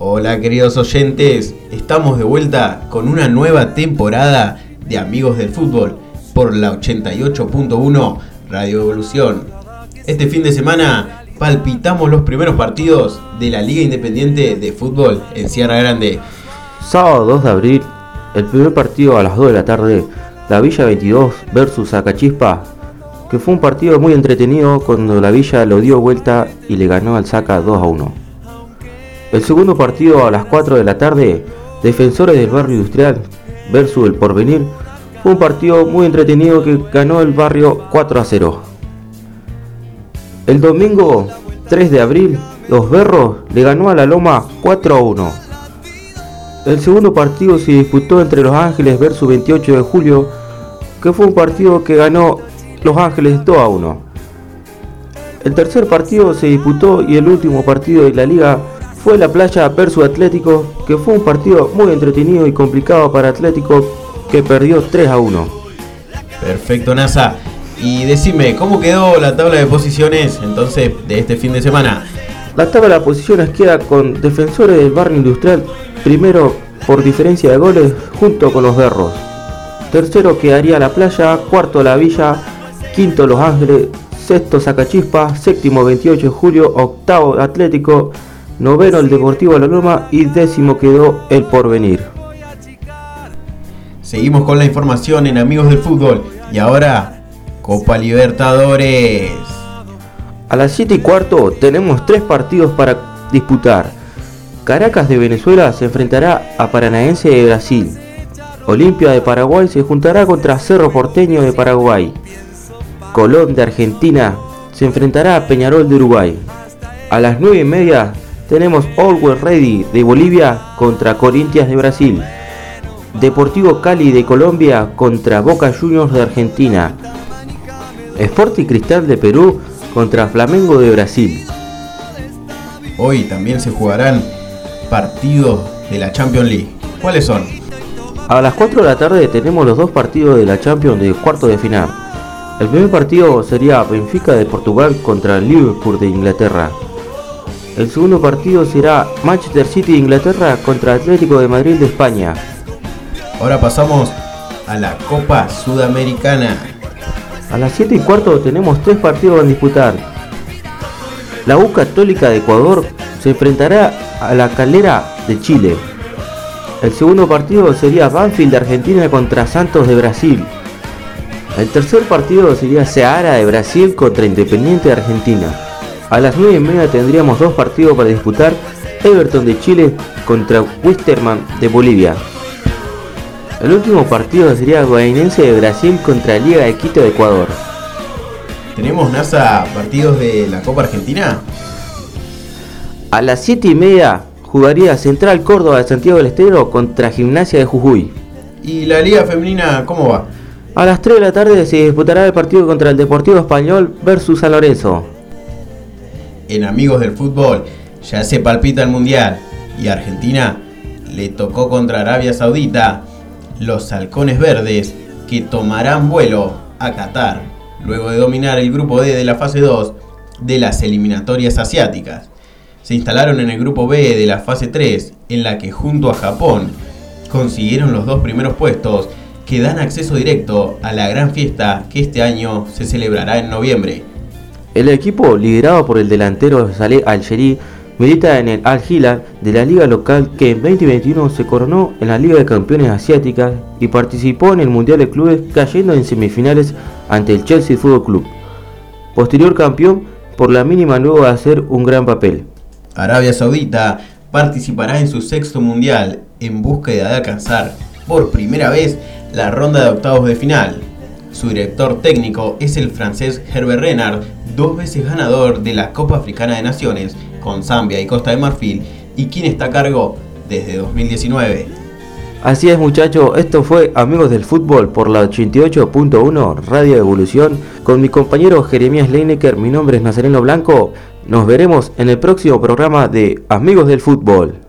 Hola queridos oyentes, estamos de vuelta con una nueva temporada de Amigos del Fútbol por la 88.1 Radio Evolución. Este fin de semana palpitamos los primeros partidos de la Liga Independiente de Fútbol en Sierra Grande. Sábado 2 de abril, el primer partido a las 2 de la tarde, la Villa 22 versus Acachispa, que fue un partido muy entretenido cuando la Villa lo dio vuelta y le ganó al Saca 2 a 1. El segundo partido a las 4 de la tarde, Defensores del Barrio Industrial versus el Porvenir, fue un partido muy entretenido que ganó el barrio 4 a 0. El domingo 3 de abril, Los Berros le ganó a la Loma 4 a 1. El segundo partido se disputó entre Los Ángeles versus 28 de julio, que fue un partido que ganó Los Ángeles 2 a 1. El tercer partido se disputó y el último partido de la liga fue la playa versus Atlético, que fue un partido muy entretenido y complicado para Atlético, que perdió 3 a 1. Perfecto, NASA. Y decime, ¿cómo quedó la tabla de posiciones entonces de este fin de semana? La tabla de posiciones queda con Defensores del Barrio Industrial, primero por diferencia de goles, junto con los Berros. Tercero quedaría La Playa, cuarto La Villa, quinto Los Ángeles, sexto Zacachispa, séptimo 28 de julio, octavo Atlético, noveno el Deportivo La Loma y décimo quedó el Porvenir. Seguimos con la información en Amigos del Fútbol y ahora Copa Libertadores. A las 7 y cuarto tenemos tres partidos para disputar. Caracas de Venezuela se enfrentará a Paranaense de Brasil. Olimpia de Paraguay se juntará contra Cerro Porteño de Paraguay. Colón de Argentina se enfrentará a Peñarol de Uruguay. A las 9 y media tenemos Always Ready de Bolivia contra Corinthians de Brasil. Deportivo Cali de Colombia contra Boca Juniors de Argentina. Sporting Cristal de Perú contra Flamengo de Brasil. Hoy también se jugarán partidos de la Champions League. ¿Cuáles son? A las 4 de la tarde tenemos los dos partidos de la Champions de cuarto de final. El primer partido sería Benfica de Portugal contra Liverpool de Inglaterra. El segundo partido será Manchester City de Inglaterra contra Atlético de Madrid de España. Ahora pasamos a la Copa Sudamericana. A las 7 y cuarto tenemos tres partidos a disputar. La U Católica de Ecuador se enfrentará a la Calera de Chile. El segundo partido sería Banfield de Argentina contra Santos de Brasil. El tercer partido sería Seara de Brasil contra Independiente de Argentina. A las 9 y media tendríamos dos partidos para disputar, Everton de Chile contra Wisterman de Bolivia. El último partido sería Guainense de Brasil contra Liga de Quito de Ecuador. ¿Tenemos NASA partidos de la Copa Argentina? A las 7 y media jugaría Central Córdoba de Santiago del Estero contra Gimnasia de Jujuy. ¿Y la Liga Femenina cómo va? A las 3 de la tarde se disputará el partido contra el Deportivo Español versus San Lorenzo en Amigos del Fútbol ya se palpita el Mundial y Argentina le tocó contra Arabia Saudita los halcones verdes que tomarán vuelo a Qatar luego de dominar el grupo D de la fase 2 de las eliminatorias asiáticas. Se instalaron en el grupo B de la fase 3 en la que junto a Japón consiguieron los dos primeros puestos que dan acceso directo a la gran fiesta que este año se celebrará en noviembre. El equipo, liderado por el delantero Saleh Al-Sheri, milita en el Al-Hilal de la liga local que en 2021 se coronó en la Liga de Campeones Asiáticas y participó en el Mundial de Clubes cayendo en semifinales ante el Chelsea Football Club. Posterior campeón por la mínima luego de hacer un gran papel. Arabia Saudita participará en su sexto mundial en búsqueda de alcanzar por primera vez la ronda de octavos de final. Su director técnico es el francés Herbert Renard, dos veces ganador de la Copa Africana de Naciones con Zambia y Costa de Marfil y quien está a cargo desde 2019. Así es muchachos, esto fue Amigos del Fútbol por la 88.1 Radio Evolución con mi compañero Jeremías Leinecker, mi nombre es Nazareno Blanco, nos veremos en el próximo programa de Amigos del Fútbol.